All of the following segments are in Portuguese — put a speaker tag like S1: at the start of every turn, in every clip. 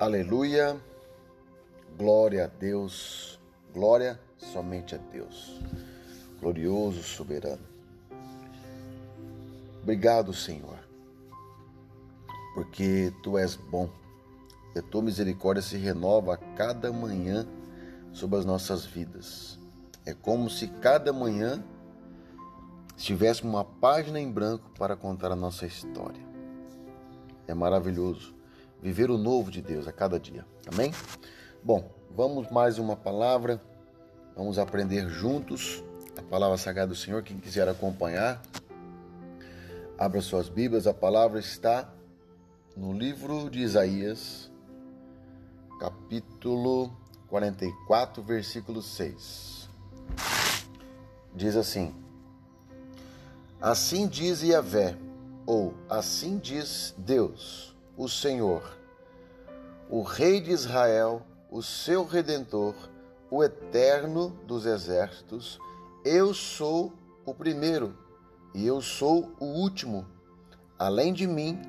S1: Aleluia, glória a Deus, glória somente a Deus, glorioso, soberano. Obrigado, Senhor, porque tu és bom e a tua misericórdia se renova a cada manhã sobre as nossas vidas. É como se cada manhã tivéssemos uma página em branco para contar a nossa história. É maravilhoso viver o novo de Deus a cada dia. Amém? Bom, vamos mais uma palavra. Vamos aprender juntos a palavra sagrada do Senhor. Quem quiser acompanhar, abra suas Bíblias. A palavra está no livro de Isaías, capítulo 44, versículo 6. Diz assim: Assim diz Yahvé, ou assim diz Deus o Senhor, o Rei de Israel, o seu redentor, o eterno dos exércitos. Eu sou o primeiro e eu sou o último. Além de mim,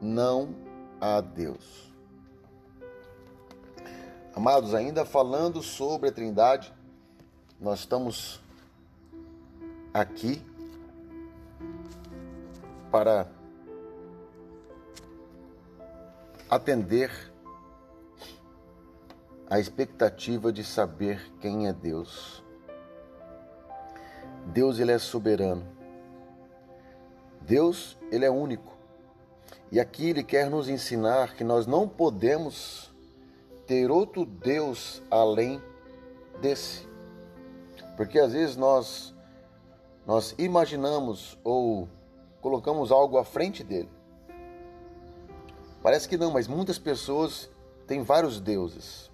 S1: não há Deus. Amados, ainda falando sobre a Trindade, nós estamos aqui para atender a expectativa de saber quem é Deus. Deus ele é soberano. Deus ele é único. E aqui ele quer nos ensinar que nós não podemos ter outro Deus além desse. Porque às vezes nós nós imaginamos ou colocamos algo à frente dele. Parece que não, mas muitas pessoas têm vários deuses.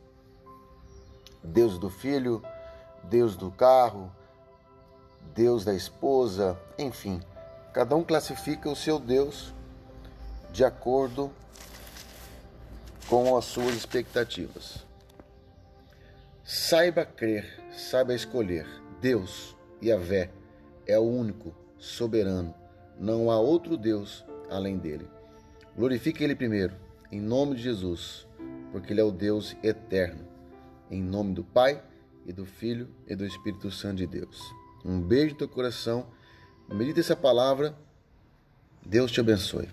S1: Deus do filho, Deus do carro, Deus da esposa, enfim. Cada um classifica o seu Deus de acordo com as suas expectativas. Saiba crer, saiba escolher. Deus, Yahvé, é o único, soberano. Não há outro Deus além dele. Glorifique Ele primeiro, em nome de Jesus, porque Ele é o Deus eterno. Em nome do Pai, e do Filho e do Espírito Santo de Deus. Um beijo no teu coração. Medita essa palavra. Deus te abençoe.